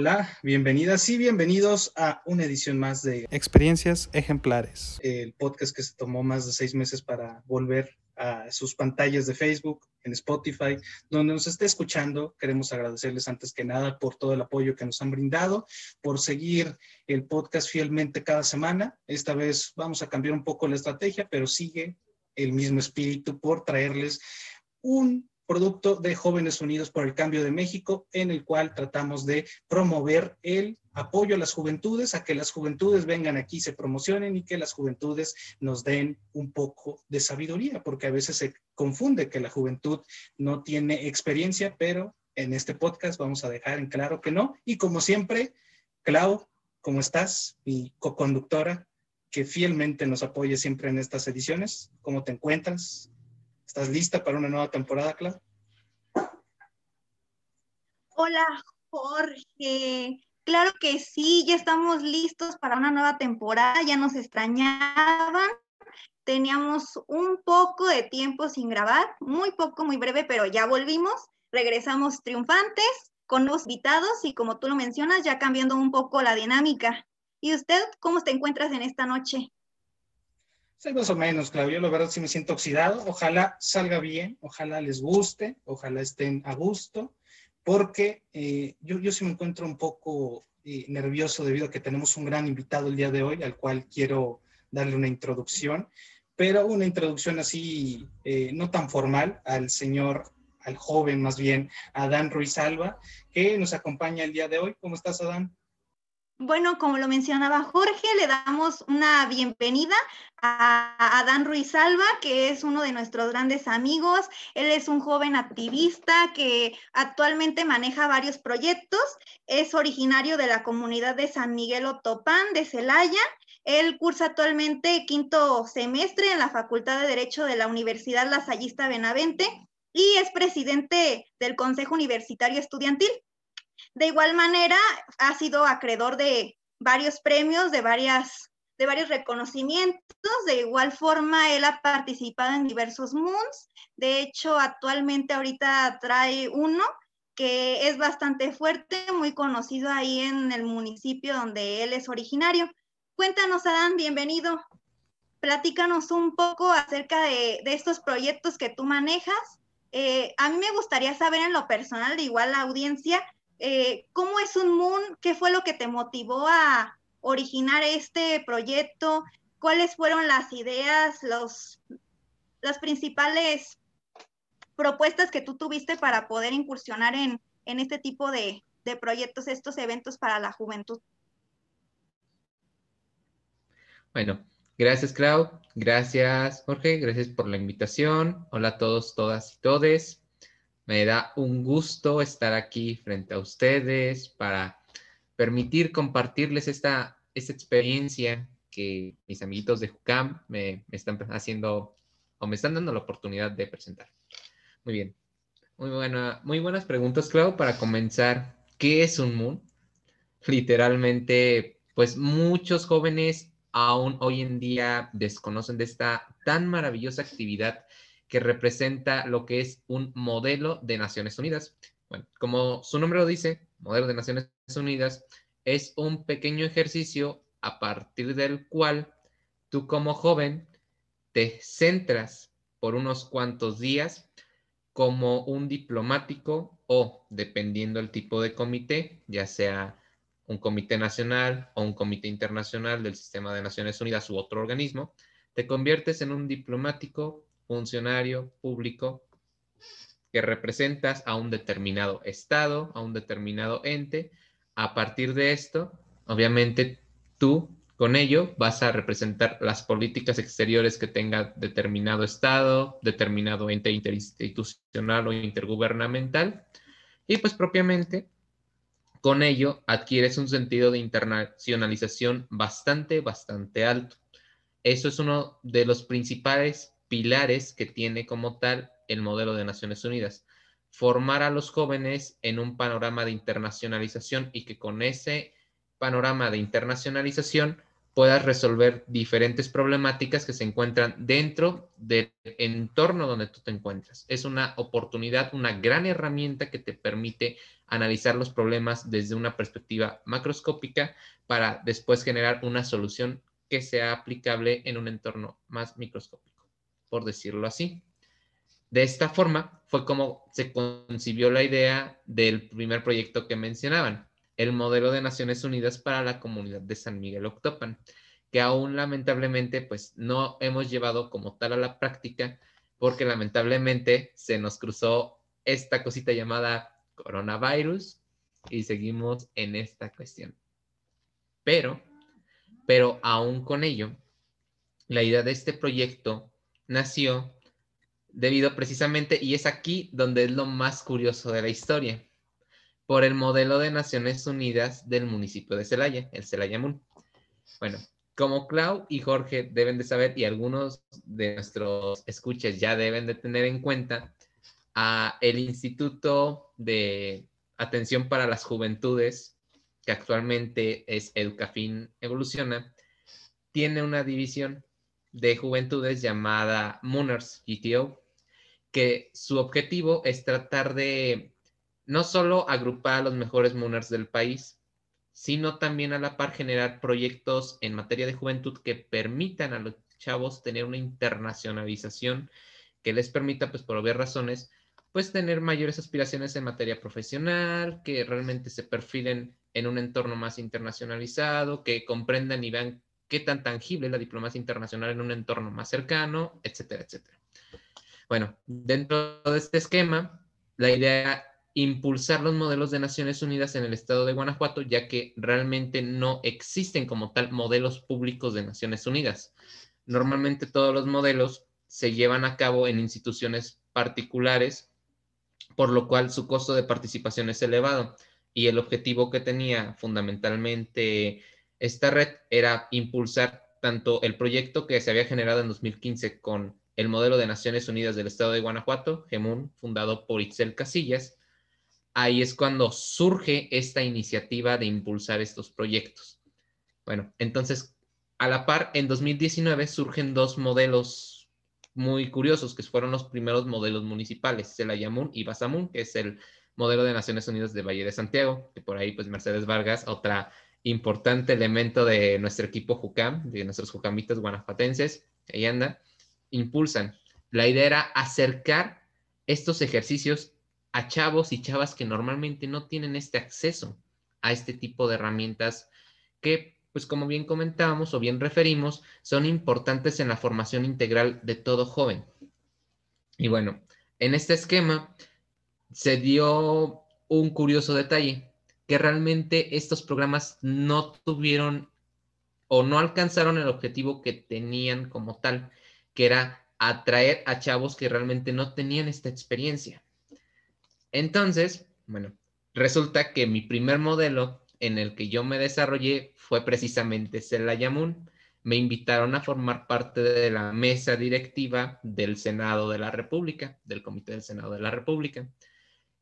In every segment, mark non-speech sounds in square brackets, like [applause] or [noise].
Hola, bienvenidas y bienvenidos a una edición más de Experiencias Ejemplares. El podcast que se tomó más de seis meses para volver a sus pantallas de Facebook, en Spotify, donde nos esté escuchando. Queremos agradecerles antes que nada por todo el apoyo que nos han brindado, por seguir el podcast fielmente cada semana. Esta vez vamos a cambiar un poco la estrategia, pero sigue el mismo espíritu por traerles un producto de Jóvenes Unidos por el Cambio de México, en el cual tratamos de promover el apoyo a las juventudes, a que las juventudes vengan aquí, se promocionen y que las juventudes nos den un poco de sabiduría, porque a veces se confunde que la juventud no tiene experiencia, pero en este podcast vamos a dejar en claro que no. Y como siempre, Clau, ¿cómo estás? Mi co-conductora, que fielmente nos apoya siempre en estas ediciones. ¿Cómo te encuentras? ¿Estás lista para una nueva temporada, Clau? Hola, Jorge. Claro que sí, ya estamos listos para una nueva temporada, ya nos extrañaban. Teníamos un poco de tiempo sin grabar, muy poco, muy breve, pero ya volvimos. Regresamos triunfantes con nuevos invitados y como tú lo mencionas, ya cambiando un poco la dinámica. ¿Y usted cómo te encuentras en esta noche? Sí, más o menos, Claudio. La verdad sí me siento oxidado. Ojalá salga bien, ojalá les guste, ojalá estén a gusto, porque eh, yo, yo sí me encuentro un poco eh, nervioso debido a que tenemos un gran invitado el día de hoy, al cual quiero darle una introducción, pero una introducción así eh, no tan formal al señor, al joven más bien, Adán Ruiz Alba, que nos acompaña el día de hoy. ¿Cómo estás, Adán? Bueno, como lo mencionaba Jorge, le damos una bienvenida a Adán Ruiz Alba, que es uno de nuestros grandes amigos. Él es un joven activista que actualmente maneja varios proyectos. Es originario de la comunidad de San Miguel Otopán de Celaya. Él cursa actualmente quinto semestre en la Facultad de Derecho de la Universidad Lasallista Benavente y es presidente del Consejo Universitario Estudiantil. De igual manera, ha sido acreedor de varios premios, de, varias, de varios reconocimientos. De igual forma, él ha participado en diversos moons. De hecho, actualmente ahorita trae uno que es bastante fuerte, muy conocido ahí en el municipio donde él es originario. Cuéntanos, Adán, bienvenido. Platícanos un poco acerca de, de estos proyectos que tú manejas. Eh, a mí me gustaría saber en lo personal, de igual la audiencia, eh, ¿cómo es un Moon? ¿Qué fue lo que te motivó a originar este proyecto? ¿Cuáles fueron las ideas, los, las principales propuestas que tú tuviste para poder incursionar en, en este tipo de, de proyectos, estos eventos para la juventud? Bueno, gracias Clau, gracias Jorge, gracias por la invitación. Hola a todos, todas y todes. Me da un gusto estar aquí frente a ustedes para permitir compartirles esta, esta experiencia que mis amiguitos de Jucam me, están haciendo o me están dando la oportunidad de presentar. Muy bien. Muy, buena, muy buenas preguntas, Clau, para comenzar. ¿Qué es un Moon? Literalmente, pues muchos jóvenes aún hoy en día desconocen de esta tan maravillosa actividad que representa lo que es un modelo de Naciones Unidas. Bueno, como su nombre lo dice, modelo de Naciones Unidas es un pequeño ejercicio a partir del cual tú como joven te centras por unos cuantos días como un diplomático o, dependiendo del tipo de comité, ya sea un comité nacional o un comité internacional del sistema de Naciones Unidas u otro organismo, te conviertes en un diplomático funcionario público que representas a un determinado estado, a un determinado ente. A partir de esto, obviamente tú con ello vas a representar las políticas exteriores que tenga determinado estado, determinado ente interinstitucional o intergubernamental. Y pues propiamente con ello adquieres un sentido de internacionalización bastante, bastante alto. Eso es uno de los principales pilares que tiene como tal el modelo de Naciones Unidas. Formar a los jóvenes en un panorama de internacionalización y que con ese panorama de internacionalización puedas resolver diferentes problemáticas que se encuentran dentro del entorno donde tú te encuentras. Es una oportunidad, una gran herramienta que te permite analizar los problemas desde una perspectiva macroscópica para después generar una solución que sea aplicable en un entorno más microscópico, por decirlo así. De esta forma fue como se concibió la idea del primer proyecto que mencionaban, el modelo de Naciones Unidas para la comunidad de San Miguel Octopan, que aún lamentablemente pues no hemos llevado como tal a la práctica porque lamentablemente se nos cruzó esta cosita llamada coronavirus y seguimos en esta cuestión. Pero, pero aún con ello, la idea de este proyecto nació debido precisamente, y es aquí donde es lo más curioso de la historia, por el modelo de Naciones Unidas del municipio de Celaya, el Celaya Moon. Bueno, como Clau y Jorge deben de saber, y algunos de nuestros escuchas ya deben de tener en cuenta, a el Instituto de Atención para las Juventudes, que actualmente es Educafin Evoluciona, tiene una división de juventudes llamada Mooners GTO, que su objetivo es tratar de no solo agrupar a los mejores Mooners del país, sino también a la par generar proyectos en materia de juventud que permitan a los chavos tener una internacionalización que les permita, pues por obvias razones, pues tener mayores aspiraciones en materia profesional, que realmente se perfilen en un entorno más internacionalizado, que comprendan y vean qué tan tangible es la diplomacia internacional en un entorno más cercano, etcétera, etcétera. Bueno, dentro de este esquema, la idea impulsar los modelos de Naciones Unidas en el estado de Guanajuato, ya que realmente no existen como tal modelos públicos de Naciones Unidas. Normalmente todos los modelos se llevan a cabo en instituciones particulares, por lo cual su costo de participación es elevado. Y el objetivo que tenía fundamentalmente esta red era impulsar tanto el proyecto que se había generado en 2015 con el modelo de Naciones Unidas del Estado de Guanajuato, GEMUN, fundado por Itzel Casillas, ahí es cuando surge esta iniciativa de impulsar estos proyectos. Bueno, entonces, a la par, en 2019 surgen dos modelos muy curiosos, que fueron los primeros modelos municipales, Celayamun y Basamun, que es el modelo de Naciones Unidas de Valle de Santiago, que por ahí, pues, Mercedes Vargas, otra importante elemento de nuestro equipo JUCAM, de nuestros jucamitas guanajuatenses, ahí anda, impulsan. La idea era acercar estos ejercicios a chavos y chavas que normalmente no tienen este acceso a este tipo de herramientas que, pues como bien comentábamos o bien referimos, son importantes en la formación integral de todo joven. Y bueno, en este esquema se dio un curioso detalle, que realmente estos programas no tuvieron o no alcanzaron el objetivo que tenían como tal, que era atraer a chavos que realmente no tenían esta experiencia. Entonces, bueno, resulta que mi primer modelo en el que yo me desarrollé fue precisamente Celayamun. Me invitaron a formar parte de la mesa directiva del Senado de la República, del Comité del Senado de la República.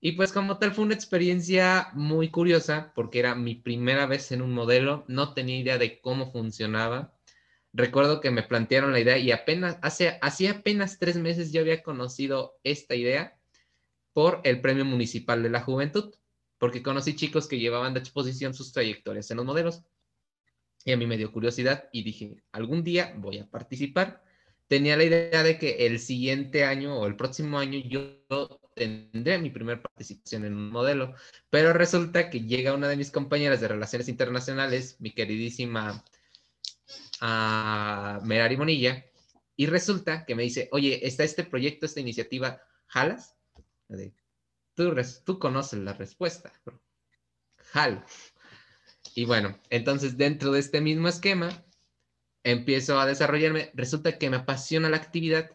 Y pues como tal fue una experiencia muy curiosa porque era mi primera vez en un modelo, no tenía idea de cómo funcionaba. Recuerdo que me plantearon la idea y apenas, hace, hacía apenas tres meses yo había conocido esta idea por el Premio Municipal de la Juventud, porque conocí chicos que llevaban de exposición sus trayectorias en los modelos. Y a mí me dio curiosidad y dije, algún día voy a participar. Tenía la idea de que el siguiente año o el próximo año yo tendré mi primera participación en un modelo, pero resulta que llega una de mis compañeras de Relaciones Internacionales, mi queridísima uh, Merari Monilla, y resulta que me dice, oye, está este proyecto, esta iniciativa, ¿jalas? tú, tú conoces la respuesta, bro. Y bueno, entonces dentro de este mismo esquema, empiezo a desarrollarme. Resulta que me apasiona la actividad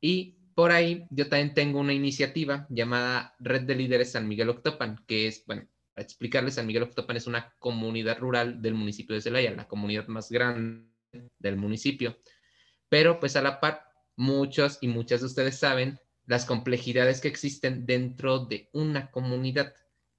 y por ahí yo también tengo una iniciativa llamada Red de Líderes San Miguel Octopan, que es, bueno, para explicarles, San Miguel Octopan es una comunidad rural del municipio de Celaya, la comunidad más grande del municipio. Pero pues a la par, muchos y muchas de ustedes saben las complejidades que existen dentro de una comunidad.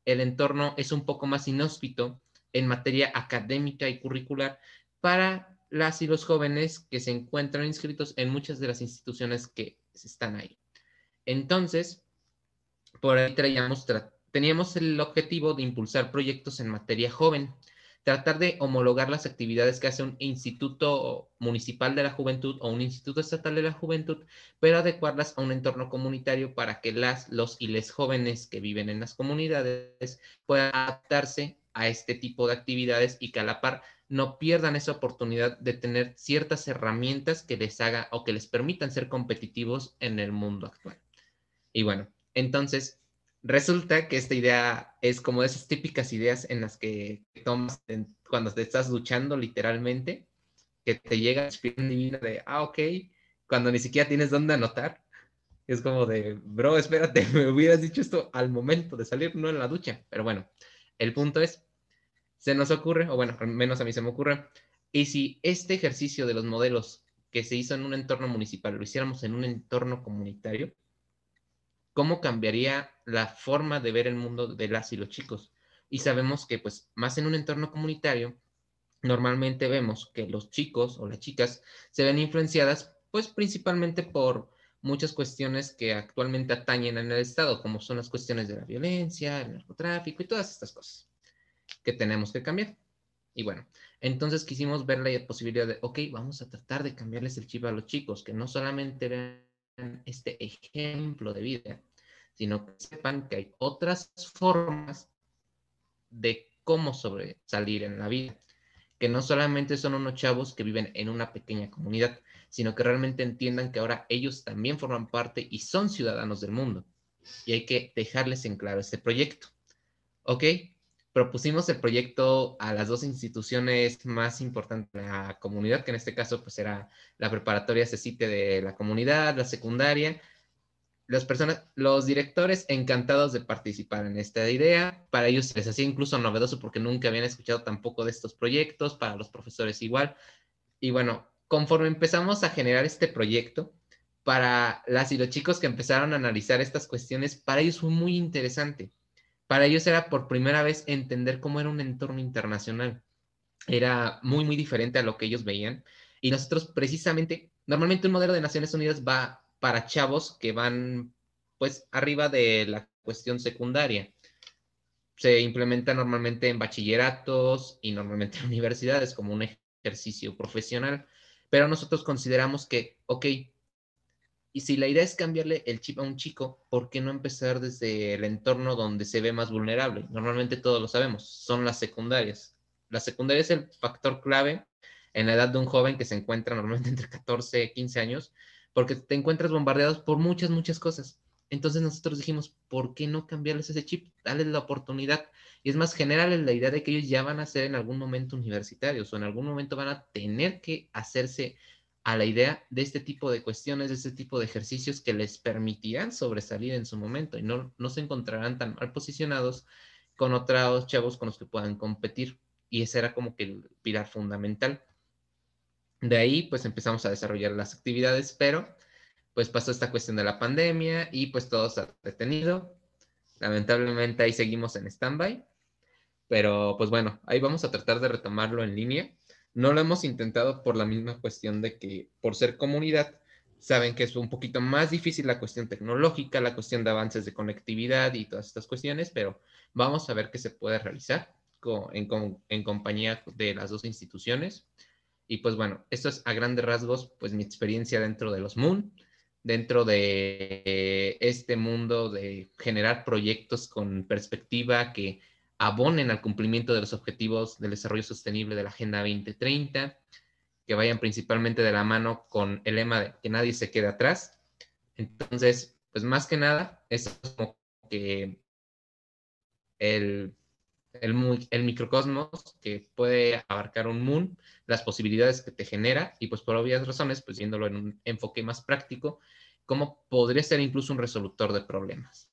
El entorno es un poco más inhóspito en materia académica y curricular para las y los jóvenes que se encuentran inscritos en muchas de las instituciones que están ahí. Entonces, por ahí traíamos, teníamos el objetivo de impulsar proyectos en materia joven, tratar de homologar las actividades que hace un instituto municipal de la juventud o un instituto estatal de la juventud, pero adecuarlas a un entorno comunitario para que las, los y les jóvenes que viven en las comunidades puedan adaptarse a este tipo de actividades y que a la par no pierdan esa oportunidad de tener ciertas herramientas que les haga o que les permitan ser competitivos en el mundo actual. Y bueno, entonces resulta que esta idea es como esas típicas ideas en las que tomas cuando te estás luchando literalmente, que te llega la inspiración divina de, ah, ok, cuando ni siquiera tienes dónde anotar. Es como de, bro, espérate, [laughs] me hubieras dicho esto al momento de salir, no en la ducha. Pero bueno, el punto es, se nos ocurre, o bueno, al menos a mí se me ocurre, y si este ejercicio de los modelos que se hizo en un entorno municipal lo hiciéramos en un entorno comunitario, cómo cambiaría la forma de ver el mundo de las y los chicos. Y sabemos que, pues, más en un entorno comunitario, normalmente vemos que los chicos o las chicas se ven influenciadas, pues, principalmente por muchas cuestiones que actualmente atañen en el Estado, como son las cuestiones de la violencia, el narcotráfico y todas estas cosas que tenemos que cambiar. Y bueno, entonces quisimos ver la posibilidad de, ok, vamos a tratar de cambiarles el chip a los chicos, que no solamente vean este ejemplo de vida, sino que sepan que hay otras formas de cómo sobresalir en la vida, que no solamente son unos chavos que viven en una pequeña comunidad, sino que realmente entiendan que ahora ellos también forman parte y son ciudadanos del mundo. Y hay que dejarles en claro este proyecto. ¿Ok? Propusimos el proyecto a las dos instituciones más importantes de la comunidad, que en este caso pues era la preparatoria CECITE de la comunidad, la secundaria, las personas, los directores encantados de participar en esta idea. Para ellos les hacía incluso novedoso porque nunca habían escuchado tampoco de estos proyectos, para los profesores igual. Y bueno, conforme empezamos a generar este proyecto, para las y los chicos que empezaron a analizar estas cuestiones, para ellos fue muy interesante. Para ellos era por primera vez entender cómo era un entorno internacional. Era muy, muy diferente a lo que ellos veían. Y nosotros precisamente, normalmente un modelo de Naciones Unidas va para chavos que van pues arriba de la cuestión secundaria. Se implementa normalmente en bachilleratos y normalmente [laughs] en universidades como un ejercicio profesional, pero nosotros consideramos que, ok, y si la idea es cambiarle el chip a un chico, ¿por qué no empezar desde el entorno donde se ve más vulnerable? Normalmente todos lo sabemos, son las secundarias. La secundaria es el factor clave en la edad de un joven que se encuentra normalmente [laughs] entre 14 y 15 años porque te encuentras bombardeados por muchas, muchas cosas. Entonces nosotros dijimos, ¿por qué no cambiarles ese chip? Dale la oportunidad. Y es más general la idea de que ellos ya van a ser en algún momento universitarios o en algún momento van a tener que hacerse a la idea de este tipo de cuestiones, de este tipo de ejercicios que les permitirán sobresalir en su momento y no, no se encontrarán tan mal posicionados con otros chavos con los que puedan competir. Y ese era como que el pilar fundamental. De ahí, pues empezamos a desarrollar las actividades, pero pues pasó esta cuestión de la pandemia y pues todo se ha detenido. Lamentablemente ahí seguimos en stand-by, pero pues bueno, ahí vamos a tratar de retomarlo en línea. No lo hemos intentado por la misma cuestión de que por ser comunidad, saben que es un poquito más difícil la cuestión tecnológica, la cuestión de avances de conectividad y todas estas cuestiones, pero vamos a ver qué se puede realizar en, en compañía de las dos instituciones. Y pues bueno, esto es a grandes rasgos, pues mi experiencia dentro de los Moon, dentro de este mundo de generar proyectos con perspectiva que abonen al cumplimiento de los objetivos del desarrollo sostenible de la Agenda 2030, que vayan principalmente de la mano con el lema de que nadie se quede atrás. Entonces, pues más que nada, es como que el el, microcosmos que puede abarcar un moon, las posibilidades que te genera y pues por obvias razones, pues viéndolo en un enfoque más práctico, cómo podría ser incluso un resolutor de problemas.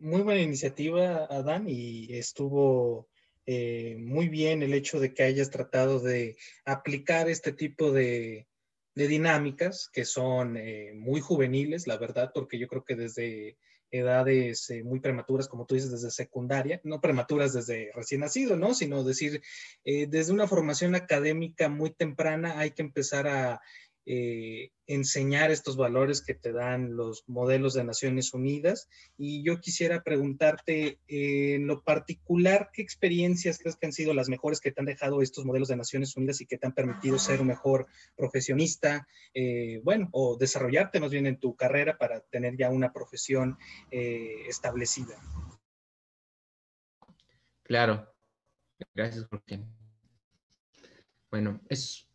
Muy buena iniciativa, Adán, y estuvo eh, muy bien el hecho de que hayas tratado de aplicar este tipo de, dinámicas que son eh, muy juveniles, la verdad, porque yo creo que desde edades eh, muy prematuras, como tú dices, desde secundaria, no prematuras desde recién nacido, ¿no? Sino decir, eh, desde una formación académica muy temprana hay que empezar a eh, enseñar estos valores que te dan los modelos de Naciones Unidas. Y yo quisiera preguntarte, eh, en lo particular, ¿qué experiencias crees que han sido las mejores que te han dejado estos modelos de Naciones Unidas y que te han permitido ser un mejor profesionista, eh, bueno, o desarrollarte más bien en tu carrera para tener ya una profesión establecida? Claro. Gracias, Jorge. Bueno, es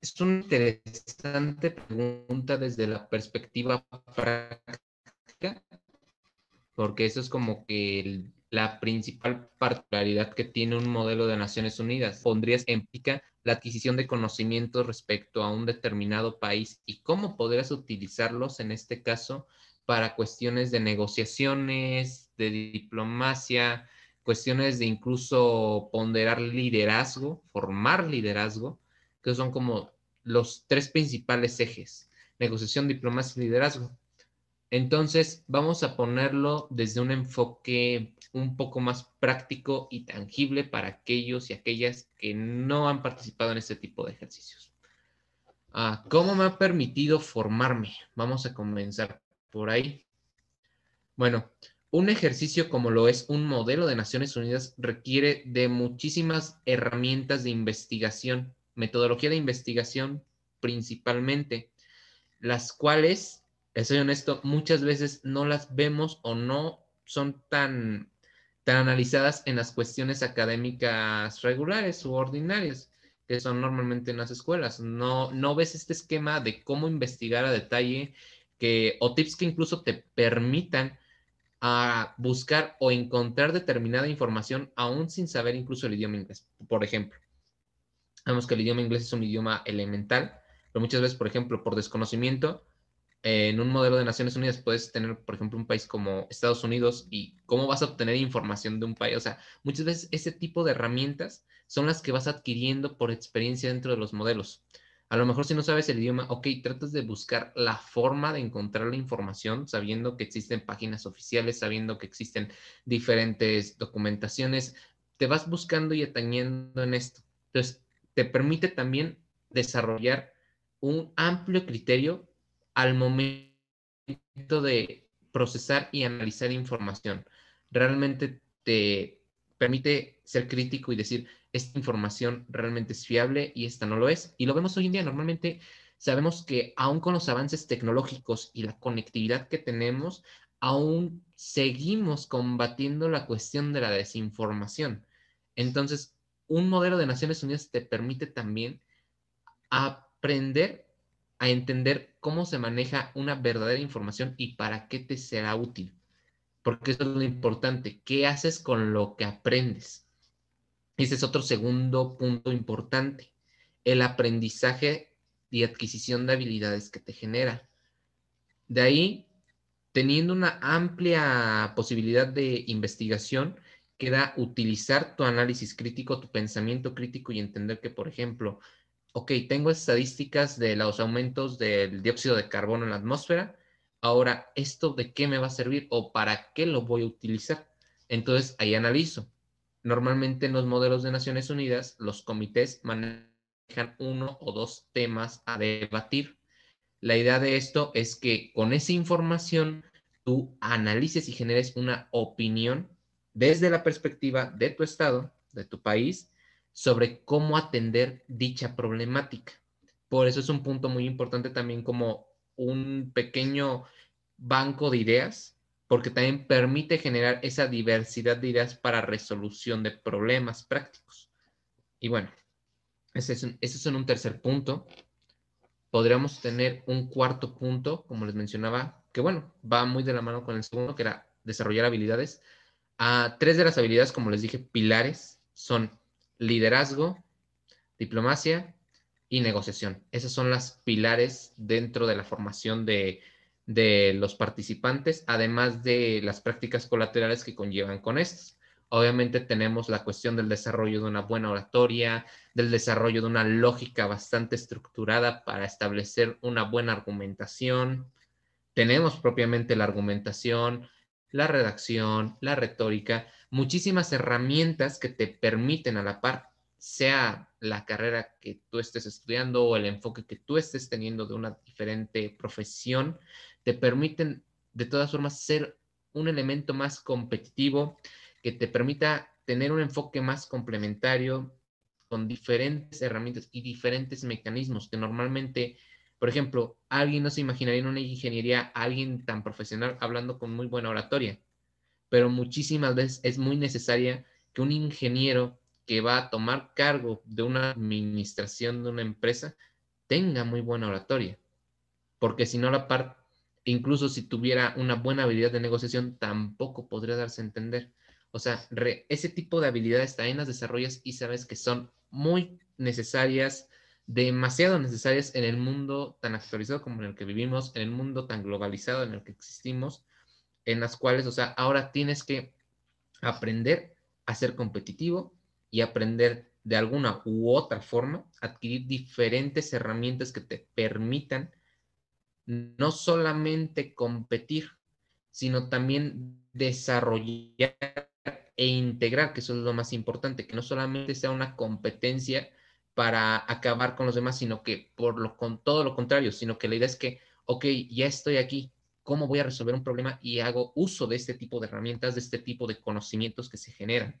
es una interesante pregunta desde la perspectiva práctica, porque eso es como que la principal particularidad que tiene un modelo de Naciones Unidas. Pondrías en pica la adquisición de conocimientos respecto a un determinado país y cómo podrías utilizarlos en este caso para cuestiones de negociaciones, de diplomacia, cuestiones de incluso ponderar liderazgo, formar liderazgo que son como los tres principales ejes, negociación, diplomacia y liderazgo. Entonces, vamos a ponerlo desde un enfoque un poco más práctico y tangible para aquellos y aquellas que no han participado en este tipo de ejercicios. Ah, ¿Cómo me ha permitido formarme? Vamos a comenzar por ahí. Bueno, un ejercicio como lo es un modelo de Naciones Unidas requiere de muchísimas herramientas de investigación metodología de investigación principalmente, las cuales, soy honesto, muchas veces no las vemos o no son tan, tan analizadas en las cuestiones académicas regulares u ordinarias, que son normalmente en las escuelas. No, no ves este esquema de cómo investigar a detalle que, o tips que incluso te permitan a buscar o encontrar determinada información aún sin saber incluso el idioma inglés. Por ejemplo, Sabemos que el idioma inglés es un idioma elemental, pero muchas veces, por ejemplo, por desconocimiento, en un modelo de Naciones Unidas puedes tener, por ejemplo, un país como Estados Unidos y cómo vas a obtener información de un país. O sea, muchas veces ese tipo de herramientas son las que vas adquiriendo por experiencia dentro de los modelos. A lo mejor si no sabes el idioma, ok, tratas de buscar la forma de encontrar la información, sabiendo que existen páginas oficiales, sabiendo que existen diferentes documentaciones, te vas buscando y atañendo en esto. Entonces, te permite también desarrollar un amplio criterio al momento de procesar y analizar información. Realmente te permite ser crítico y decir, esta información realmente es fiable y esta no lo es. Y lo vemos hoy en día. Normalmente sabemos que aún con los avances tecnológicos y la conectividad que tenemos, aún seguimos combatiendo la cuestión de la desinformación. Entonces, un modelo de Naciones Unidas te permite también aprender a entender cómo se maneja una verdadera información y para qué te será útil. Porque eso es lo importante. ¿Qué haces con lo que aprendes? Ese es otro segundo punto importante. El aprendizaje y adquisición de habilidades que te genera. De ahí, teniendo una amplia posibilidad de investigación, queda utilizar tu análisis crítico, tu pensamiento crítico y entender que, por ejemplo, ok, tengo estadísticas de los aumentos del dióxido de carbono en la atmósfera, ahora, ¿esto de qué me va a servir o para qué lo voy a utilizar? Entonces, ahí analizo. Normalmente en los modelos de Naciones Unidas, los comités manejan uno o dos temas a debatir. La idea de esto es que con esa información tú analices y generes una opinión desde la perspectiva de tu estado, de tu país, sobre cómo atender dicha problemática. Por eso es un punto muy importante también como un pequeño banco de ideas, porque también permite generar esa diversidad de ideas para resolución de problemas prácticos. Y bueno, ese es, un, ese es un tercer punto. Podríamos tener un cuarto punto, como les mencionaba, que bueno, va muy de la mano con el segundo, que era desarrollar habilidades tres de las habilidades, como les dije, pilares son liderazgo, diplomacia y negociación. Esas son las pilares dentro de la formación de, de los participantes, además de las prácticas colaterales que conllevan con estas. Obviamente tenemos la cuestión del desarrollo de una buena oratoria, del desarrollo de una lógica bastante estructurada para establecer una buena argumentación. tenemos propiamente la argumentación, la redacción, la retórica, muchísimas herramientas que te permiten a la par, sea la carrera que tú estés estudiando o el enfoque que tú estés teniendo de una diferente profesión, te permiten de todas formas ser un elemento más competitivo que te permita tener un enfoque más complementario con diferentes herramientas y diferentes mecanismos que normalmente por ejemplo, alguien no se imaginaría en una ingeniería alguien tan profesional hablando con muy buena oratoria, pero muchísimas veces es muy necesaria que un ingeniero que va a tomar cargo de una administración de una empresa tenga muy buena oratoria, porque si no la parte, incluso si tuviera una buena habilidad de negociación, tampoco podría darse a entender. O sea, ese tipo de habilidades también las desarrollas y sabes que son muy necesarias demasiado necesarias en el mundo tan actualizado como en el que vivimos, en el mundo tan globalizado en el que existimos, en las cuales, o sea, ahora tienes que aprender a ser competitivo y aprender de alguna u otra forma, adquirir diferentes herramientas que te permitan no solamente competir, sino también desarrollar e integrar, que eso es lo más importante, que no solamente sea una competencia para acabar con los demás, sino que por lo con todo lo contrario, sino que la idea es que, ok, ya estoy aquí, ¿cómo voy a resolver un problema? Y hago uso de este tipo de herramientas, de este tipo de conocimientos que se generan.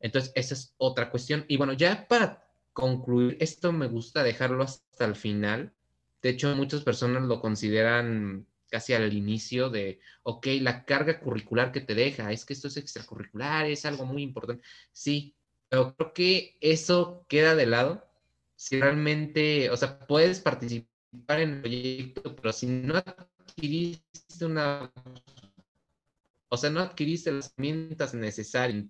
Entonces, esa es otra cuestión. Y bueno, ya para concluir, esto me gusta dejarlo hasta el final. De hecho, muchas personas lo consideran casi al inicio de, ok, la carga curricular que te deja, es que esto es extracurricular, es algo muy importante. Sí, pero creo que eso queda de lado si realmente, o sea, puedes participar en el proyecto, pero si no adquiriste una, o sea, no adquiriste las herramientas necesarias,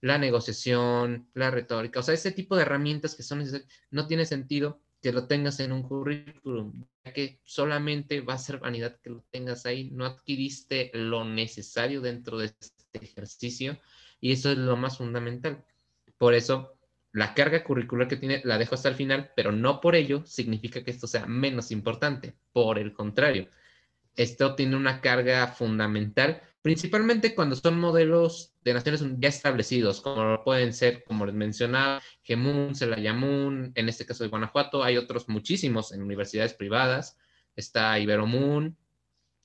la negociación, la retórica, o sea, ese tipo de herramientas que son necesarias, no tiene sentido que lo tengas en un currículum, ya que solamente va a ser vanidad que lo tengas ahí, no adquiriste lo necesario dentro de este ejercicio y eso es lo más fundamental. Por eso la carga curricular que tiene la dejo hasta el final, pero no por ello significa que esto sea menos importante. Por el contrario, esto tiene una carga fundamental, principalmente cuando son modelos de naciones ya establecidos, como pueden ser, como les mencionaba, Gemun, Celayamun, en este caso de Guanajuato, hay otros muchísimos en universidades privadas, está Iberomun,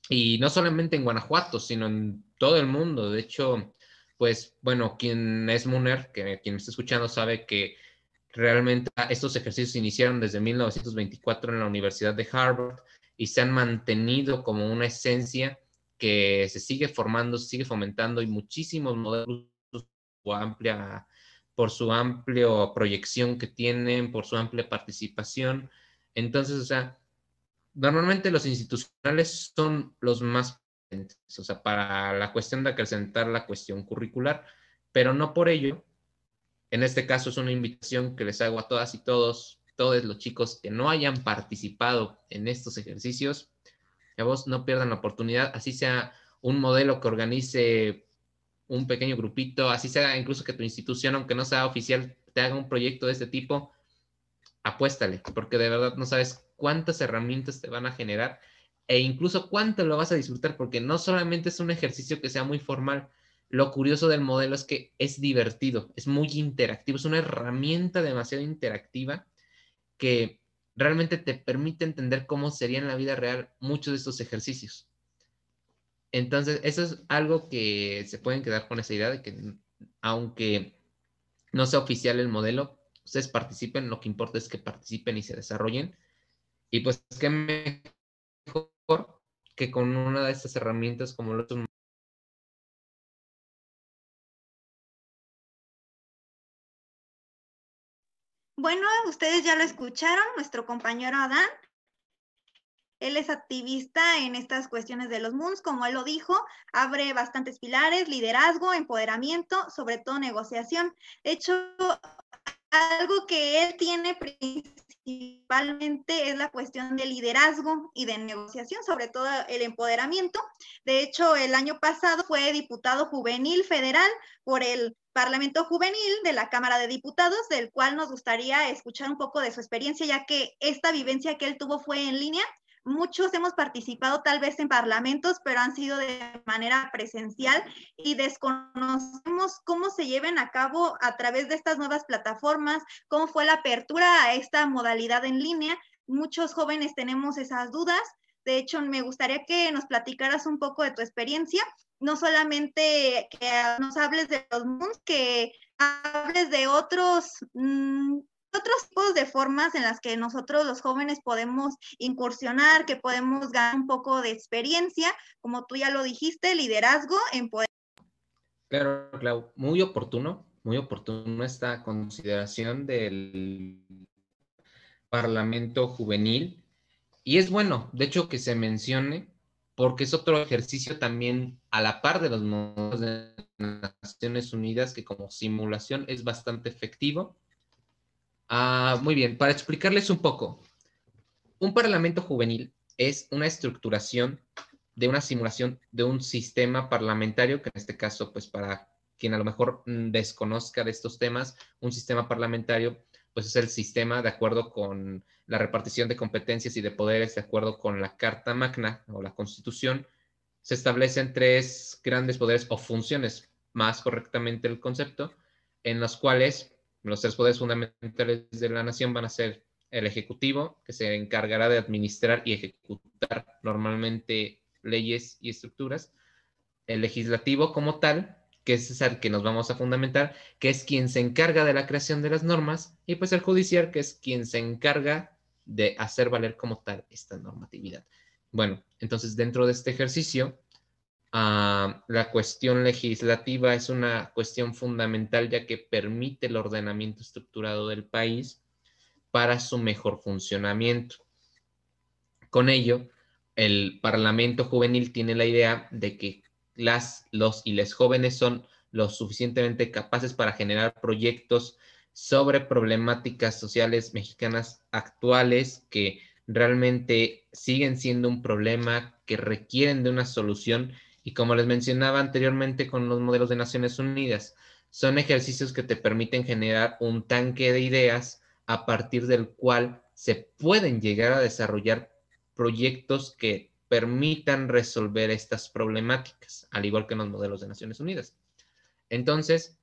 y no solamente en Guanajuato, sino en todo el mundo. De hecho, pues bueno, quien es Muner, que quien está escuchando sabe que realmente estos ejercicios iniciaron desde 1924 en la Universidad de Harvard y se han mantenido como una esencia que se sigue formando, se sigue fomentando y muchísimos modelos amplia, por su amplia proyección que tienen, por su amplia participación. Entonces, o sea, normalmente los institucionales son los más o sea, para la cuestión de acrecentar la cuestión curricular, pero no por ello. En este caso es una invitación que les hago a todas y todos, todos los chicos que no hayan participado en estos ejercicios, que vos no pierdan la oportunidad, así sea un modelo que organice un pequeño grupito, así sea incluso que tu institución, aunque no sea oficial, te haga un proyecto de este tipo, apuéstale, porque de verdad no sabes cuántas herramientas te van a generar e incluso cuánto lo vas a disfrutar, porque no solamente es un ejercicio que sea muy formal, lo curioso del modelo es que es divertido, es muy interactivo, es una herramienta demasiado interactiva que realmente te permite entender cómo sería en la vida real muchos de estos ejercicios. Entonces, eso es algo que se pueden quedar con esa idea de que aunque no sea oficial el modelo, ustedes participen, lo que importa es que participen y se desarrollen. Y pues qué mejor que con una de estas herramientas como los Bueno, ustedes ya lo escucharon, nuestro compañero Adán. Él es activista en estas cuestiones de los MUNS, como él lo dijo, abre bastantes pilares, liderazgo, empoderamiento, sobre todo negociación. De hecho, algo que él tiene principalmente es la cuestión de liderazgo y de negociación, sobre todo el empoderamiento. De hecho, el año pasado fue diputado juvenil federal por el Parlamento Juvenil de la Cámara de Diputados, del cual nos gustaría escuchar un poco de su experiencia, ya que esta vivencia que él tuvo fue en línea. Muchos hemos participado tal vez en parlamentos, pero han sido de manera presencial y desconocemos cómo se lleven a cabo a través de estas nuevas plataformas, cómo fue la apertura a esta modalidad en línea. Muchos jóvenes tenemos esas dudas. De hecho, me gustaría que nos platicaras un poco de tu experiencia, no solamente que nos hables de los MUNs, que hables de otros mm, otros tipos de formas en las que nosotros los jóvenes podemos incursionar, que podemos ganar un poco de experiencia, como tú ya lo dijiste, liderazgo en poder. Claro, Clau, muy oportuno, muy oportuno esta consideración del Parlamento Juvenil. Y es bueno, de hecho, que se mencione, porque es otro ejercicio también a la par de los modos de Naciones Unidas, que como simulación es bastante efectivo Ah, muy bien, para explicarles un poco, un parlamento juvenil es una estructuración de una simulación de un sistema parlamentario, que en este caso, pues para quien a lo mejor mm, desconozca de estos temas, un sistema parlamentario, pues es el sistema de acuerdo con la repartición de competencias y de poderes, de acuerdo con la Carta Magna o la Constitución, se establecen tres grandes poderes o funciones, más correctamente el concepto, en los cuales los tres poderes fundamentales de la nación van a ser el ejecutivo, que se encargará de administrar y ejecutar normalmente leyes y estructuras, el legislativo como tal, que es el que nos vamos a fundamentar, que es quien se encarga de la creación de las normas, y pues el judicial, que es quien se encarga de hacer valer como tal esta normatividad. Bueno, entonces dentro de este ejercicio, La cuestión legislativa es una cuestión fundamental ya que permite el ordenamiento estructurado del país para su mejor funcionamiento. Con ello, el Parlamento Juvenil tiene la idea de que las, los y les jóvenes son lo suficientemente capaces para generar proyectos sobre problemáticas sociales mexicanas actuales que realmente siguen siendo un problema, que requieren de una solución y como les mencionaba anteriormente con los modelos de Naciones Unidas, son ejercicios que te permiten generar un tanque de ideas a partir del cual se pueden llegar a desarrollar proyectos que permitan resolver estas problemáticas, al igual que en los modelos de Naciones Unidas. Entonces,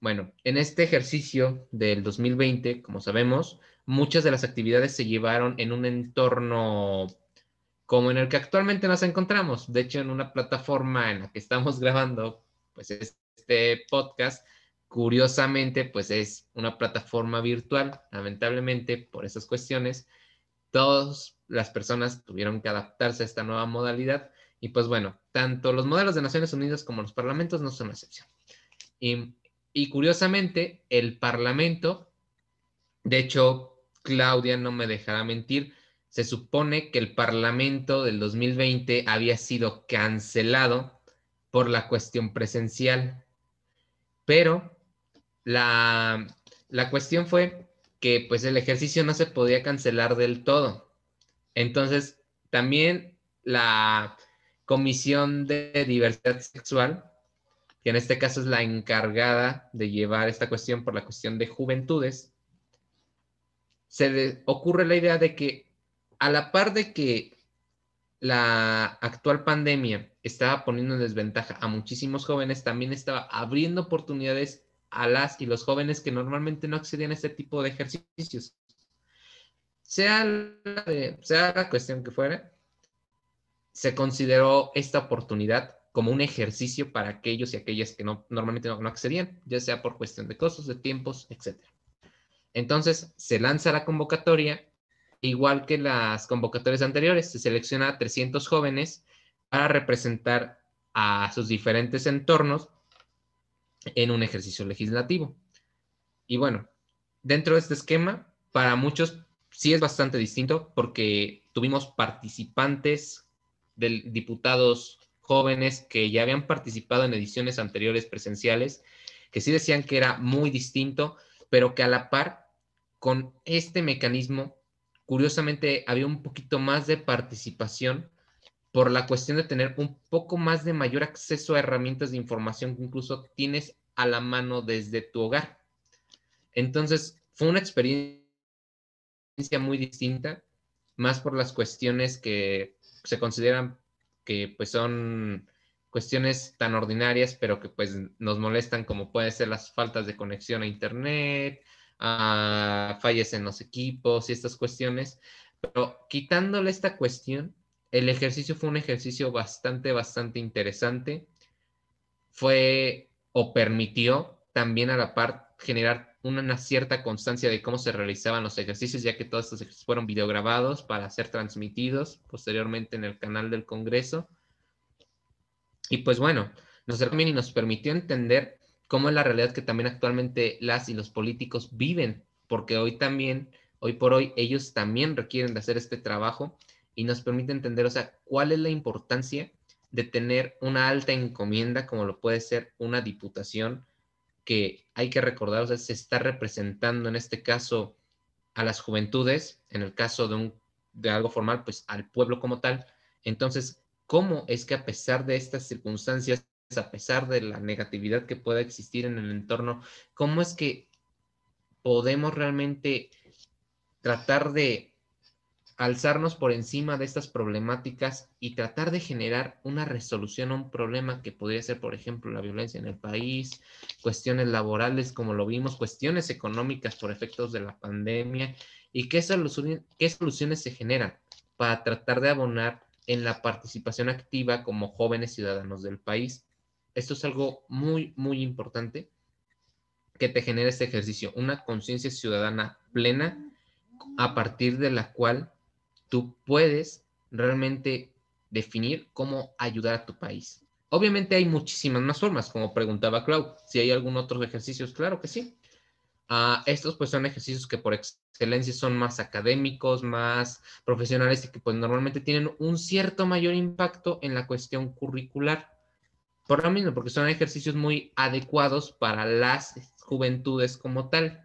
bueno, en este ejercicio del 2020, como sabemos, muchas de las actividades se llevaron en un entorno como en el que actualmente nos encontramos. De hecho, en una plataforma en la que estamos [laughs] grabando, pues este podcast, curiosamente, pues es una plataforma virtual. Lamentablemente, por esas cuestiones, todas las personas tuvieron que adaptarse a esta nueva modalidad. Y pues bueno, tanto los modelos de Naciones Unidas como los parlamentos no son la excepción. Y, y curiosamente, el parlamento, de hecho, Claudia no me dejará mentir, se supone que el Parlamento del 2020 había sido cancelado por la cuestión presencial, pero la, cuestión fue que pues el ejercicio no se podía cancelar del todo. Entonces, también la Comisión de Diversidad Sexual, que en este caso es la encargada de llevar esta cuestión por la cuestión de juventudes, se le ocurre la idea de que a la par de que la actual pandemia estaba poniendo en desventaja a muchísimos jóvenes, también estaba abriendo oportunidades a las y los jóvenes que normalmente no accedían a este tipo de ejercicios. Sea la, cuestión que fuera, se consideró esta oportunidad como un ejercicio para aquellos y aquellas que no, normalmente no, no accedían, ya sea por cuestión de costos, de tiempos, etc. Entonces se lanza la convocatoria igual que las convocatorias anteriores, se selecciona a 300 jóvenes para representar a sus diferentes entornos en un ejercicio legislativo. Y bueno, dentro de este esquema, para muchos sí es bastante distinto porque tuvimos participantes de diputados jóvenes que ya habían participado en ediciones anteriores presenciales, que sí decían que era muy distinto, pero que a la par con este mecanismo curiosamente había un poquito más de participación por la cuestión de tener un poco más de mayor acceso a herramientas de información que incluso tienes a la mano desde tu hogar. Entonces, fue una experiencia muy distinta más por las cuestiones que se consideran que pues son cuestiones tan ordinarias, pero que pues nos molestan como pueden ser las faltas de conexión a internet, a fallas en los equipos y estas cuestiones. Pero quitándole esta cuestión, el ejercicio fue un ejercicio bastante, bastante interesante. Fue o permitió también a la par generar una cierta constancia de cómo se realizaban los ejercicios, ya que todos estos ejercicios fueron videograbados para ser transmitidos posteriormente en el canal del Congreso. Y pues bueno, nos también y nos permitió entender cómo es la realidad que también actualmente las y los políticos viven, porque hoy también, hoy por hoy, ellos también requieren de hacer este trabajo y nos permite entender, o sea, cuál es la importancia de tener una alta encomienda como lo puede ser una diputación que hay que recordar, o sea, se está representando en este caso a las juventudes, en el caso de, un, de algo formal, pues al pueblo como tal. Entonces, ¿cómo es que a pesar de estas circunstancias, a pesar de la negatividad que pueda existir en el entorno, cómo es que podemos realmente tratar de alzarnos por encima de estas problemáticas y tratar de generar una resolución a un problema que podría ser, por ejemplo, la violencia en el país, cuestiones laborales, como lo vimos, cuestiones económicas por efectos de la pandemia, y qué, qué soluciones se generan para tratar de abonar en la participación activa como jóvenes ciudadanos del país. Esto es algo muy, muy importante que te genere este ejercicio, una conciencia ciudadana plena a partir de la cual tú puedes realmente definir cómo ayudar a tu país. Obviamente hay muchísimas más formas, como preguntaba Clau, si hay algún otro ejercicio, claro que sí. Ah, estos pues son ejercicios que por excelencia son más académicos, más profesionales y que pues normalmente tienen un cierto mayor impacto en la cuestión curricular. Por lo mismo, porque son ejercicios muy adecuados para las juventudes como tal,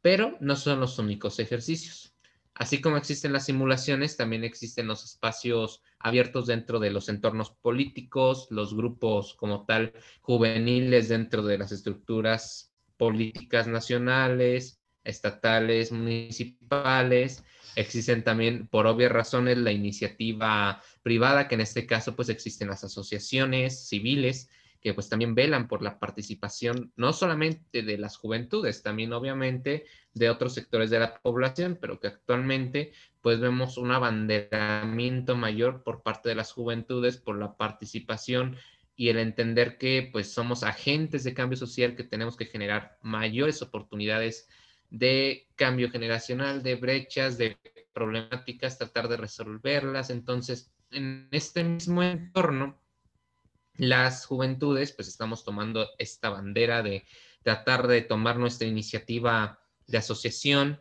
pero no son los únicos ejercicios. Así como existen las simulaciones, también existen los espacios abiertos dentro de los entornos políticos, los grupos como tal juveniles dentro de las estructuras políticas nacionales, estatales, municipales. Existen también, por obvias razones, la iniciativa privada, que en este caso pues existen las asociaciones civiles que pues también velan por la participación no solamente de las juventudes, también obviamente de otros sectores de la población, pero que actualmente pues vemos un abanderamiento mayor por parte de las juventudes por la participación y el entender que pues somos agentes de cambio social que tenemos que generar mayores oportunidades de cambio generacional, de brechas, de problemáticas, tratar de resolverlas. Entonces, en este mismo entorno, las juventudes, pues estamos tomando esta bandera de tratar de tomar nuestra iniciativa de asociación,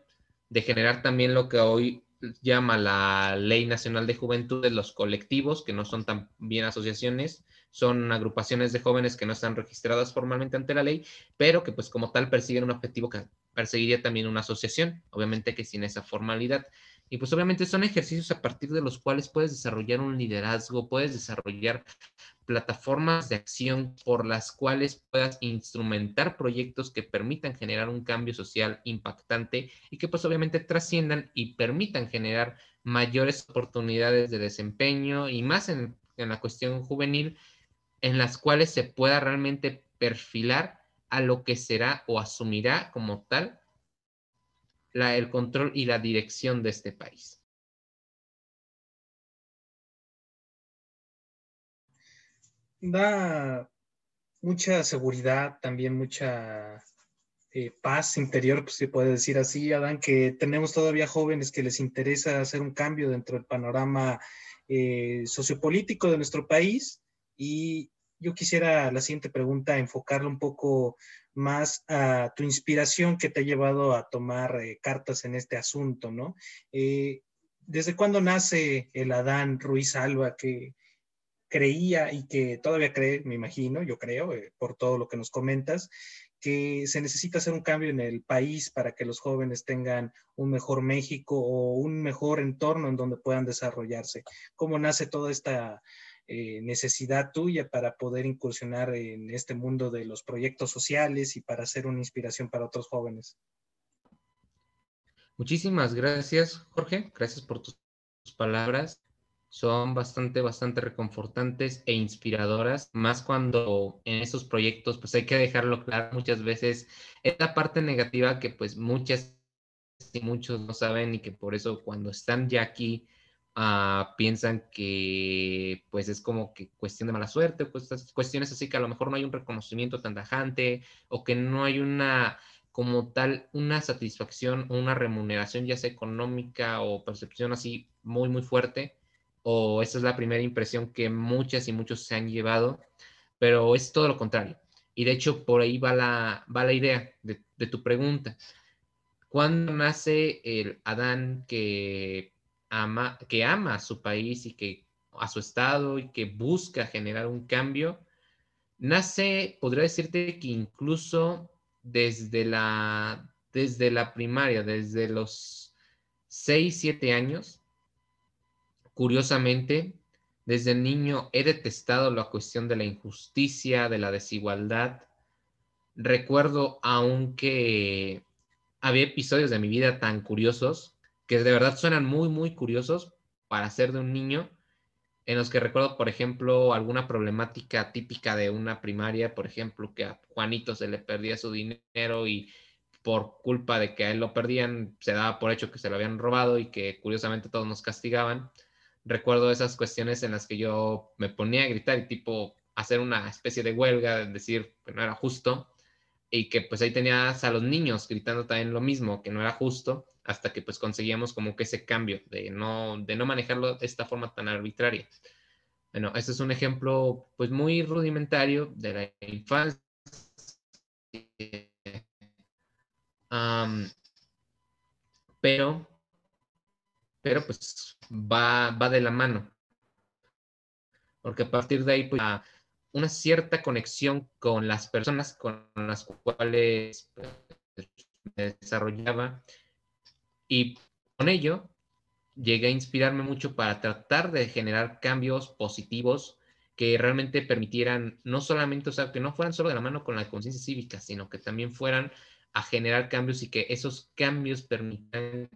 de generar también lo que hoy llama la Ley Nacional de Juventudes, los colectivos, que no son tan bien asociaciones, son agrupaciones de jóvenes que no están registradas formalmente ante la ley, pero que pues como tal persiguen un objetivo que perseguiría también una asociación, obviamente que sin esa formalidad. Y pues obviamente son ejercicios a partir de los cuales puedes desarrollar un liderazgo, puedes desarrollar plataformas de acción por las cuales puedas instrumentar proyectos que permitan generar un cambio social impactante y que pues obviamente trasciendan y permitan generar mayores oportunidades de desempeño y más en, la cuestión juvenil en las cuales se pueda realmente perfilar a lo que será o asumirá como tal el control y la dirección de este país. Da mucha seguridad, también mucha eh, paz interior, pues se puede decir así, Adán, que tenemos todavía jóvenes que les interesa hacer un cambio dentro del panorama eh, sociopolítico de nuestro país. Y yo quisiera la siguiente pregunta enfocarla un poco más a tu inspiración que te ha llevado a tomar eh, cartas en este asunto, ¿no? Eh, ¿Desde cuándo nace el Adán Ruiz Alba que creía y que todavía cree, me imagino, yo creo, eh, por todo lo que nos comentas, que se necesita hacer un cambio en el país para que los jóvenes tengan un mejor México o un mejor entorno en donde puedan desarrollarse? ¿Cómo nace toda esta eh, necesidad tuya para poder incursionar en este mundo de los proyectos sociales y para ser una inspiración para otros jóvenes. Muchísimas gracias, Jorge. Gracias por tus palabras son bastante, bastante reconfortantes e inspiradoras, más cuando en esos proyectos, pues hay que dejarlo claro, muchas veces es la parte negativa que pues muchas y muchos no saben y que por eso cuando están ya aquí uh, piensan que pues es como que cuestión de mala suerte, cuestiones así que a lo mejor no hay un reconocimiento tan tajante o que no hay una como tal una satisfacción o una remuneración ya sea económica o percepción así muy muy fuerte o esa es la primera impresión que muchas y muchos se han llevado, pero es todo lo contrario. Y de hecho por ahí va la, va la idea de, de tu pregunta. ¿Cuándo nace el Adán que ama, que ama a su país y que a su estado y que busca generar un cambio? Nace, podría decirte que incluso desde la, desde la primaria, desde los 6, 7 años, Curiosamente, desde niño he detestado la cuestión de la injusticia, de la desigualdad. Recuerdo aunque había episodios de mi vida tan curiosos, que de verdad suenan muy, muy curiosos para ser de un niño, en los que recuerdo, por ejemplo, alguna problemática típica de una primaria, por ejemplo, que a Juanito se le perdía su dinero y por culpa de que a él lo perdían, se daba por hecho que se lo habían robado y que curiosamente todos nos castigaban. Recuerdo esas cuestiones en las que yo me ponía a gritar y tipo hacer una especie de huelga, decir que no era justo, y que pues ahí tenías a los niños gritando también lo mismo, que no era justo, hasta que pues conseguíamos como que ese cambio de no, de no manejarlo de esta forma tan arbitraria. Bueno, este es un ejemplo pues muy rudimentario de la infancia. pero, pero pues va, va de la mano. Porque a partir de ahí, pues, una cierta conexión con las personas con las cuales pues, me desarrollaba y con ello llegué a inspirarme mucho para tratar de generar cambios positivos que realmente permitieran no solamente, o sea, que no fueran solo de la mano con la conciencia cívica, sino que también fueran a generar cambios y que esos cambios permitan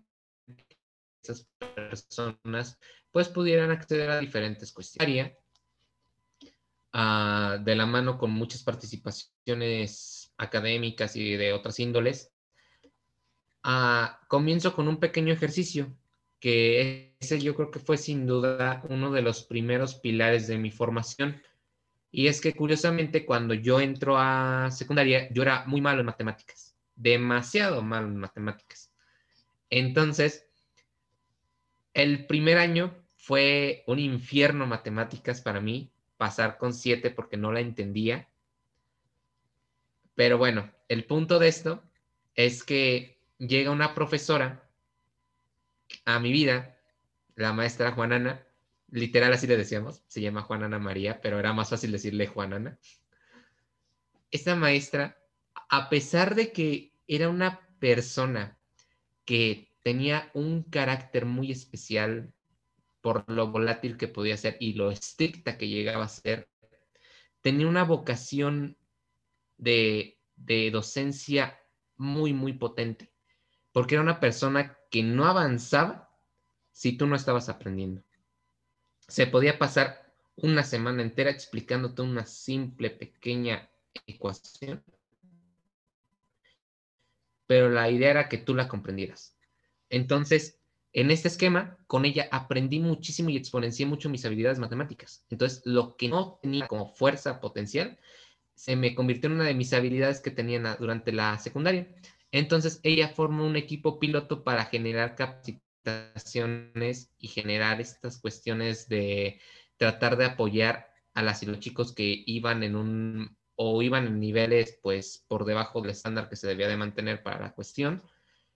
esas personas pues pudieran acceder a diferentes cuestiones. Uh, de la mano con muchas participaciones académicas y de otras índoles. Uh, comienzo con un pequeño ejercicio que ese yo creo que fue sin duda uno de los primeros pilares de mi formación. Y es que curiosamente cuando yo entro a secundaria, yo era muy malo en matemáticas, demasiado malo en matemáticas. Entonces, el primer año fue un infierno matemáticas para mí, pasar con siete porque no la entendía. Pero bueno, el punto de esto es que llega una profesora a mi vida, la maestra Juanana, literal así le decíamos, se llama Juanana María, pero era más fácil decirle Juanana. Esta maestra, a pesar de que era una persona que tenía un carácter muy especial por lo volátil que podía ser y lo estricta que llegaba a ser. Tenía una vocación de, de docencia muy, muy potente, porque era una persona que no avanzaba si tú no estabas aprendiendo. Se podía pasar una semana entera explicándote una simple, pequeña ecuación, pero la idea era que tú la comprendieras. Entonces, en este esquema, con ella aprendí muchísimo y exponencié mucho mis habilidades matemáticas. Entonces, lo que no tenía como fuerza potencial, se me convirtió en una de mis habilidades que tenía durante la secundaria. Entonces, ella formó un equipo piloto para generar capacitaciones y generar estas cuestiones de tratar de apoyar a las y los chicos que iban en un o iban en niveles pues por debajo del estándar que se debía de mantener para la cuestión.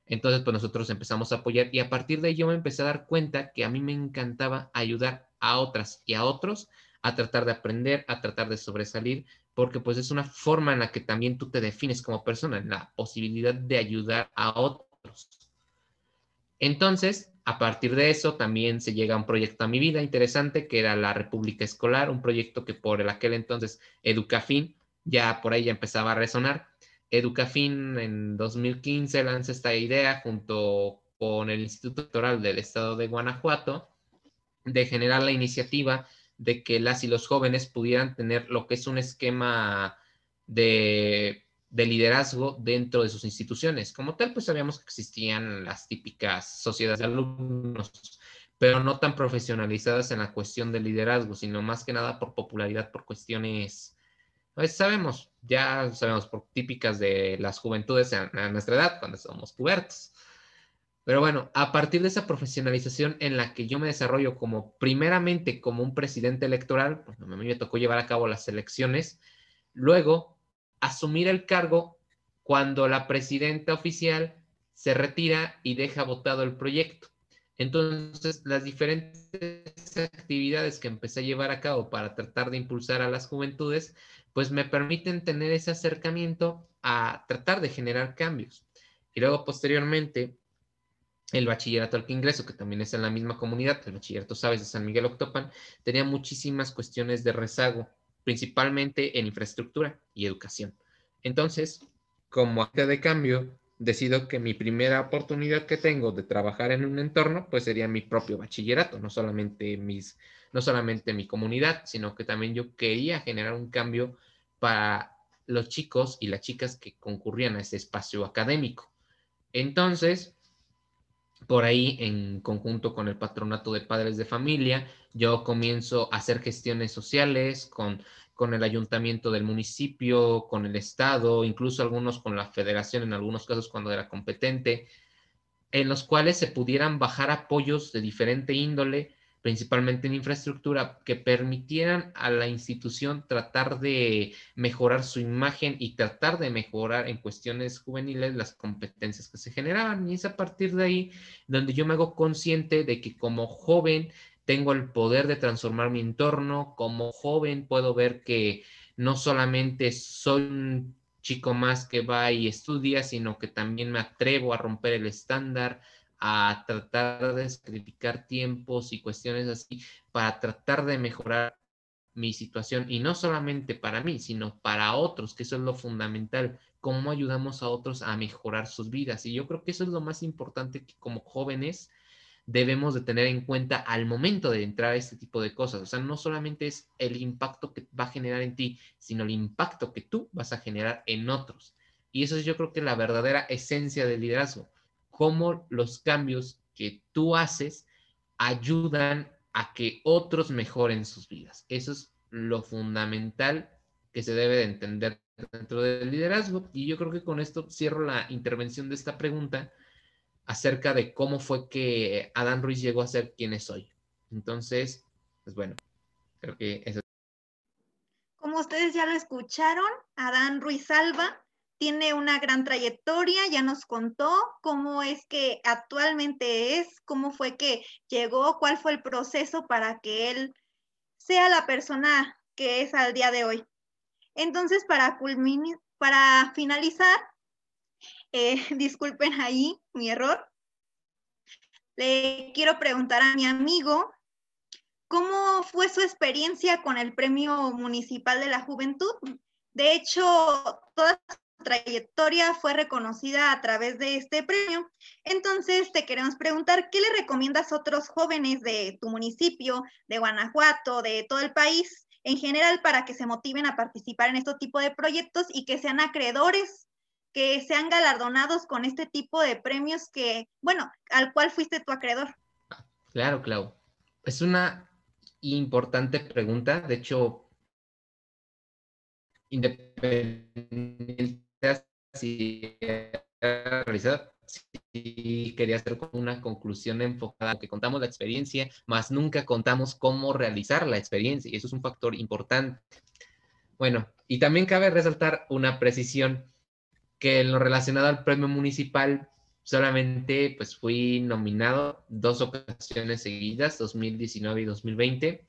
Entonces, pues nosotros empezamos a apoyar y a partir de yo me empecé a dar cuenta que a mí me encantaba ayudar a otras y a otros a tratar de aprender, a tratar de sobresalir, porque pues es una forma en la que también tú te defines como persona, la posibilidad de ayudar a otros. Entonces, a partir de eso también se llega a un proyecto a mi vida interesante que era la República Escolar, un proyecto que por aquel entonces Educafin ya por ahí ya empezaba a resonar Educafin en 2015 lanza esta idea junto con el Instituto Electoral del Estado de Guanajuato de generar la iniciativa de que las y los jóvenes pudieran tener lo que es un esquema de, de, liderazgo dentro de sus instituciones. Como tal, pues sabíamos que existían las típicas sociedades de alumnos, pero no tan profesionalizadas en la cuestión del liderazgo, sino más que nada por popularidad, por cuestiones, pues sabemos, ya sabemos, por típicas de las juventudes a, nuestra edad, cuando somos pubertos. Pero bueno, a partir de esa profesionalización en la que yo me desarrollo como primeramente como un presidente electoral, pues a mí me tocó llevar a cabo las elecciones, luego asumir el cargo cuando la presidenta oficial se retira y deja votado el proyecto. Entonces, las diferentes actividades que empecé a llevar a cabo para tratar de impulsar a las juventudes, pues me permiten tener ese acercamiento a tratar de generar cambios. Y luego, posteriormente, el bachillerato al que ingreso, que también es en la misma comunidad, el bachillerato Sabes de San Miguel Octopan, tenía muchísimas cuestiones de rezago, principalmente en infraestructura y educación. Entonces, como acta de cambio, decido que mi primera oportunidad que tengo de trabajar en un entorno, pues sería mi propio bachillerato, no solamente mis, no solamente mi comunidad, sino que también yo quería generar un cambio para los chicos y las chicas que concurrían a ese espacio académico. Entonces, por ahí, en conjunto con el patronato de padres de familia, yo comienzo a hacer gestiones sociales con, con el ayuntamiento del municipio, con el estado, incluso algunos con la federación, en algunos casos cuando era competente, en los cuales se pudieran bajar apoyos de diferente índole principalmente en infraestructura, que permitieran a la institución tratar de mejorar su imagen y tratar de mejorar en cuestiones juveniles las competencias que se generaban. Y es a partir de ahí donde yo me hago consciente de que como joven tengo el poder de transformar mi entorno, como joven puedo ver que no solamente soy un chico más que va y estudia, sino que también me atrevo a romper el estándar, a tratar de sacrificar tiempos y cuestiones así para tratar de mejorar mi situación y no solamente para mí, sino para otros, que eso es lo fundamental, cómo ayudamos a otros a mejorar sus vidas. Y yo creo que eso es lo más importante que como jóvenes debemos de tener en cuenta al momento de entrar a este tipo de cosas. O sea, no solamente es el impacto que va a generar en ti, sino el impacto que tú vas a generar en otros. Y eso es yo creo que la verdadera esencia del liderazgo cómo los cambios que tú haces ayudan a que otros mejoren sus vidas. Eso es lo fundamental que se debe de entender dentro del liderazgo. Y yo creo que con esto cierro la intervención de esta pregunta acerca de cómo fue que Adán Ruiz llegó a ser quien es hoy. Entonces, pues bueno, creo que eso. Como ustedes ya lo escucharon, Adán Ruiz Alba tiene una gran trayectoria, ya nos contó cómo es que actualmente es, cómo fue que llegó, cuál fue el proceso para que él sea la persona que es al día de hoy. Entonces, para, para finalizar, eh, [laughs] disculpen ahí mi error, le quiero preguntar a mi amigo cómo fue su experiencia con el Premio Municipal de la Juventud. De hecho, todas trayectoria fue reconocida a través de este premio. Entonces, te queremos preguntar, ¿qué le recomiendas a otros jóvenes de tu municipio, de Guanajuato, de todo el país en general para que se motiven a participar en este tipo de proyectos y que sean acreedores, que sean galardonados con este tipo de premios que, bueno, al cual fuiste tu acreedor? Claro, Clau. Es una importante pregunta. De hecho, independientemente si quería hacer una conclusión enfocada, que contamos la experiencia, más nunca contamos cómo realizar la experiencia, y eso es un factor importante. Bueno, y también cabe resaltar una precisión, que en lo relacionado al premio municipal, solamente pues fui nominado dos ocasiones seguidas, 2019 y 2020.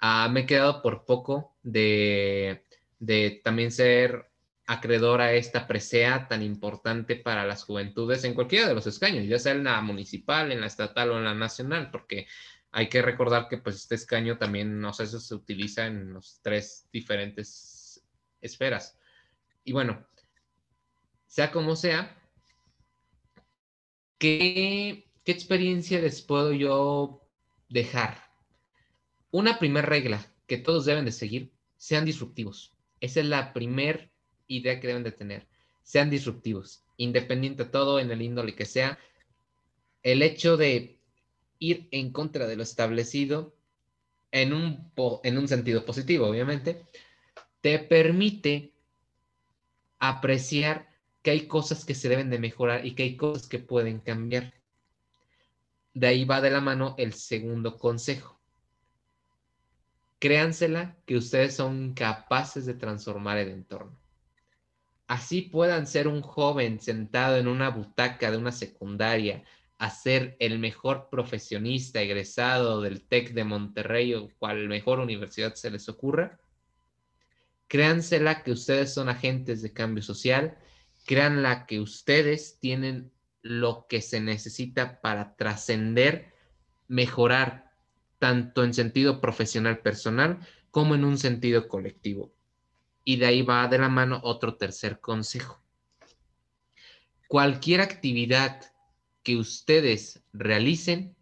Ah, me he quedado por poco de, de también ser acreedor a esta presea tan importante para las juventudes en cualquiera de los escaños, ya sea en la municipal, en la estatal o en la nacional, porque hay que recordar que pues este escaño también, no sé, eso se utiliza en los tres diferentes esferas. Y bueno, sea como sea, ¿qué, experiencia les puedo yo dejar? Una primera regla que todos deben de seguir, sean disruptivos. Esa es la primera idea que deben de tener. Sean disruptivos, independiente de todo, en el índole que sea. El hecho de ir en contra de lo establecido en un, en un sentido positivo, obviamente, te permite apreciar que hay cosas que se deben de mejorar y que hay cosas que pueden cambiar. De ahí va de la mano el segundo consejo. Créansela que ustedes son capaces de transformar el entorno. Así puedan ser un joven sentado en una butaca de una secundaria, a ser el mejor profesionista egresado del TEC de Monterrey o cual mejor universidad se les ocurra. Créansela que ustedes son agentes de cambio social créanla que ustedes tienen lo que se necesita para trascender, mejorar, tanto en sentido profesional personal como en un sentido colectivo. Y de ahí va de la mano otro tercer consejo. Cualquier actividad que ustedes realicen,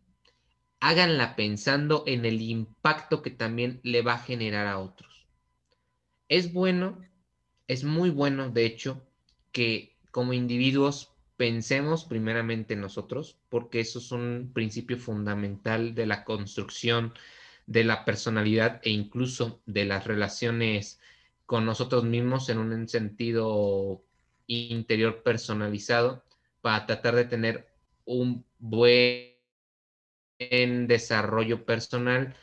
háganla pensando en el impacto que también le va a generar a otros. Es bueno, es muy bueno, de hecho, que como individuos pensemos primeramente en nosotros, porque eso es un principio fundamental de la construcción de la personalidad e incluso de las relaciones con nosotros mismos en un sentido interior personalizado para tratar de tener un buen desarrollo personal,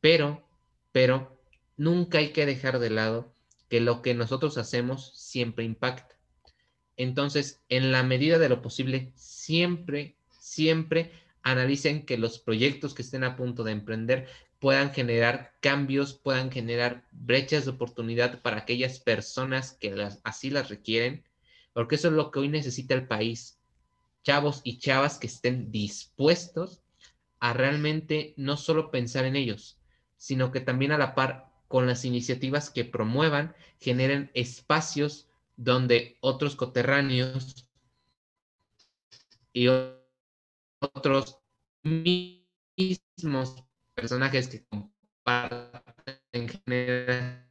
pero, pero nunca hay que dejar de lado que lo que nosotros hacemos siempre impacta. Entonces, en la medida de lo posible, siempre, siempre analicen que los proyectos que estén a punto de emprender puedan generar cambios, puedan generar brechas de oportunidad para aquellas personas que así las requieren, porque eso es lo que hoy necesita el país. Chavos y chavas que estén dispuestos a realmente no solo pensar en ellos, sino que también a la par con las iniciativas que promuevan, generen espacios donde otros coterráneos y otros mismos personajes que comparten generación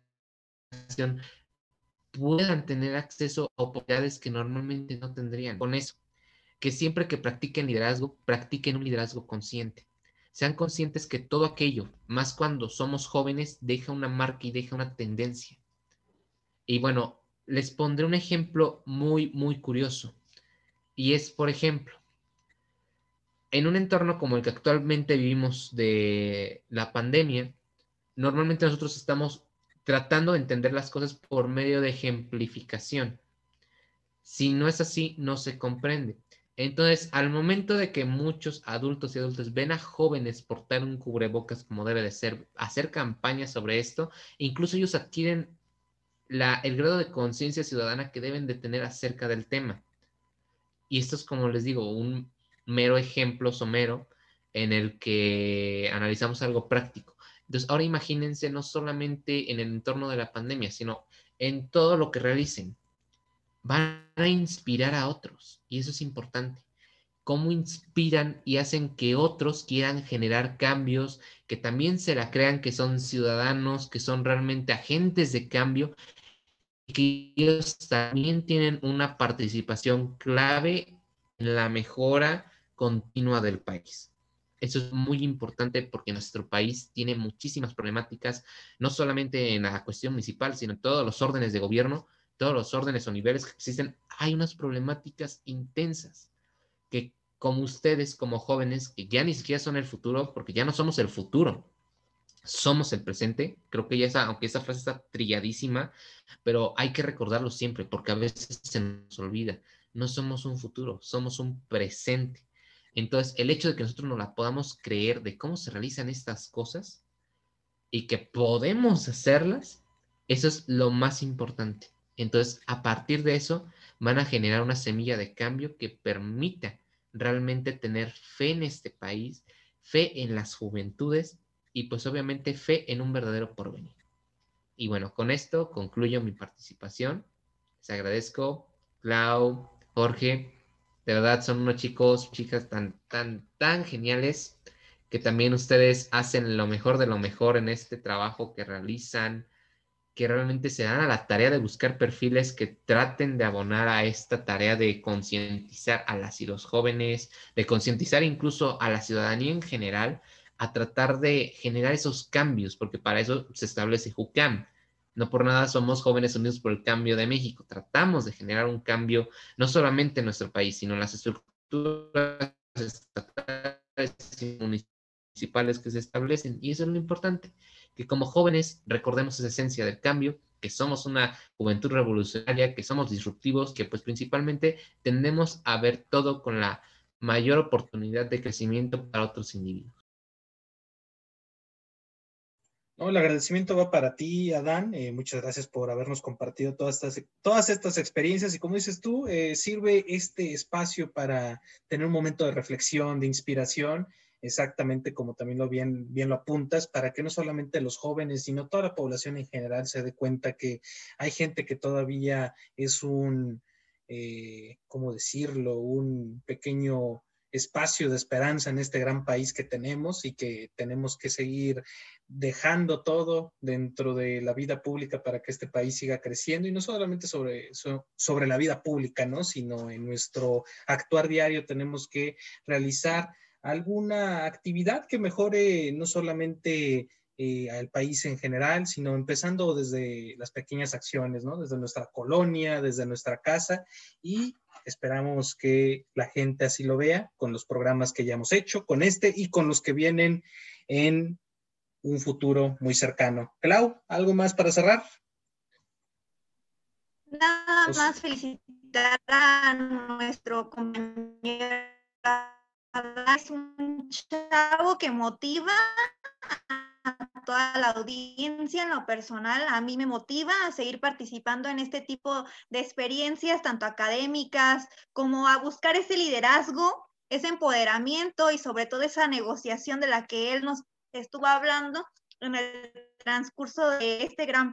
puedan tener acceso a oportunidades que normalmente no tendrían. Con eso, que siempre que practiquen liderazgo, practiquen un liderazgo consciente. Sean conscientes que todo aquello, más cuando somos jóvenes, deja una marca y deja una tendencia. Y bueno, les pondré un ejemplo muy, muy curioso. Y es, por ejemplo, en un entorno como el que actualmente vivimos de la pandemia, normalmente nosotros estamos tratando de entender las cosas por medio de ejemplificación. Si no es así, no se comprende. Entonces, al momento de que muchos adultos y adultos ven a jóvenes portar un cubrebocas como debe de ser, hacer campañas sobre esto, incluso ellos adquieren el grado de conciencia ciudadana que deben de tener acerca del tema. Y esto es, como les digo, un mero ejemplo somero en el que analizamos algo práctico. Entonces, ahora imagínense no solamente en el entorno de la pandemia, sino en todo lo que realicen. Van a inspirar a otros y eso es importante. Cómo inspiran y hacen que otros quieran generar cambios, que también se la crean que son ciudadanos, que son realmente agentes de cambio que ellos también tienen una participación clave en la mejora continua del país. Eso es muy importante porque nuestro país tiene muchísimas problemáticas, no solamente en la cuestión municipal, sino en todos los órdenes de gobierno, todos los órdenes o niveles que existen. Hay unas problemáticas intensas que como ustedes, como jóvenes, que ya ni siquiera son el futuro, porque ya no somos el futuro, somos el presente. Creo que ya esa, aunque esa frase está trilladísima, pero hay que recordarlo siempre porque a veces se nos olvida. No somos un futuro, somos un presente. Entonces, el hecho de que nosotros no la podamos creer de cómo se realizan estas cosas y que podemos hacerlas, eso es lo más importante. Entonces, a partir de eso, van a generar una semilla de cambio que permita realmente tener fe en este país, fe en las juventudes y pues obviamente fe en un verdadero porvenir. Y bueno, con esto concluyo mi participación. Les agradezco, Clau, Jorge. De verdad son unos chicos, chicas tan, tan, tan geniales que también ustedes hacen lo mejor de lo mejor en este trabajo que realizan, que realmente se dan a la tarea de buscar perfiles que traten de abonar a esta tarea de concientizar a las y los jóvenes, de concientizar incluso a la ciudadanía en general, a tratar de generar esos cambios, porque para eso se establece JUCAM. No por nada somos jóvenes unidos por el cambio de México. Tratamos de generar un cambio no solamente en nuestro país, sino en las estructuras estatales y municipales que se establecen. Y eso es lo importante que como jóvenes recordemos esa esencia del cambio, que somos una juventud revolucionaria, que somos disruptivos, que pues principalmente tendemos a ver todo con la mayor oportunidad de crecimiento para otros individuos. No, el agradecimiento va para ti, Adán. Eh, muchas gracias por habernos compartido todas estas, todas estas experiencias y como dices tú, eh, sirve este espacio para tener un momento de reflexión, de inspiración exactamente como también lo bien, bien lo apuntas, para que no solamente los jóvenes, sino toda la población en general se dé cuenta que hay gente que todavía es un, eh, ¿cómo decirlo?, un pequeño espacio de esperanza en este gran país que tenemos y que tenemos que seguir dejando todo dentro de la vida pública para que este país siga creciendo y no solamente sobre, sobre la vida pública, ¿no? sino en nuestro actuar diario tenemos que realizar alguna actividad que mejore no solamente eh, al país en general, sino empezando desde las pequeñas acciones, ¿no? Desde nuestra colonia, desde nuestra casa y esperamos que la gente así lo vea con los programas que ya hemos hecho, con este y con los que vienen en un futuro muy cercano. Clau, ¿algo más para cerrar? Nada pues más felicitar a nuestro compañero es un chavo que motiva a toda la audiencia en lo personal, a mí me motiva a seguir participando en este tipo de experiencias, tanto académicas como a buscar ese liderazgo, ese empoderamiento y sobre todo esa negociación de la que él nos estuvo hablando en el transcurso de este gran,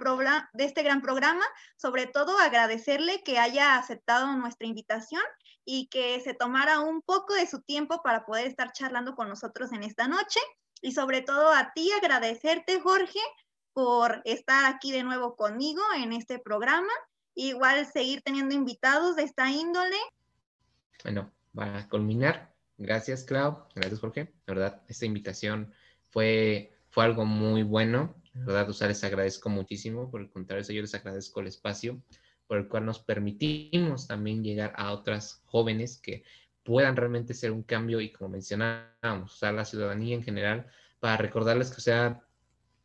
de este gran programa, sobre todo agradecerle que haya aceptado nuestra invitación y que se tomara un poco de su tiempo para poder estar charlando con nosotros en esta noche. Y sobre todo a ti agradecerte, Jorge, por estar aquí de nuevo conmigo en este programa. Igual seguir teniendo invitados de esta índole. Bueno, para culminar, gracias Clau, gracias Jorge. La verdad, esta invitación fue, fue algo muy bueno. La verdad, usted les agradezco muchísimo. Por el contrario, yo les agradezco el espacio por el cual nos permitimos también llegar a otras jóvenes que puedan realmente ser un cambio y como mencionábamos, usar la ciudadanía en general para recordarles que, o sea,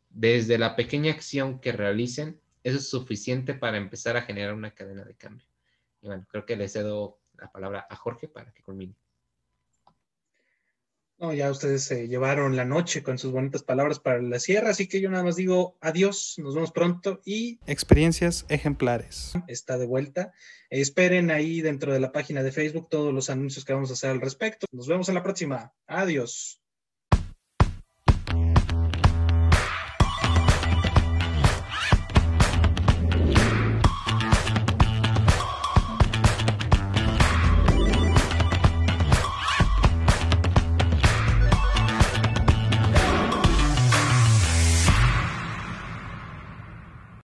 desde la pequeña acción que realicen, eso es suficiente para empezar a generar una cadena de cambio. Y bueno, creo que le cedo la palabra a Jorge para que culmine. No, ya ustedes se llevaron la noche con sus bonitas palabras para la sierra, así que yo nada más digo adiós, nos vemos pronto y... Experiencias ejemplares. Está de vuelta. Esperen ahí dentro de la página de Facebook todos los anuncios que vamos a hacer al respecto. Nos vemos en la próxima. Adiós.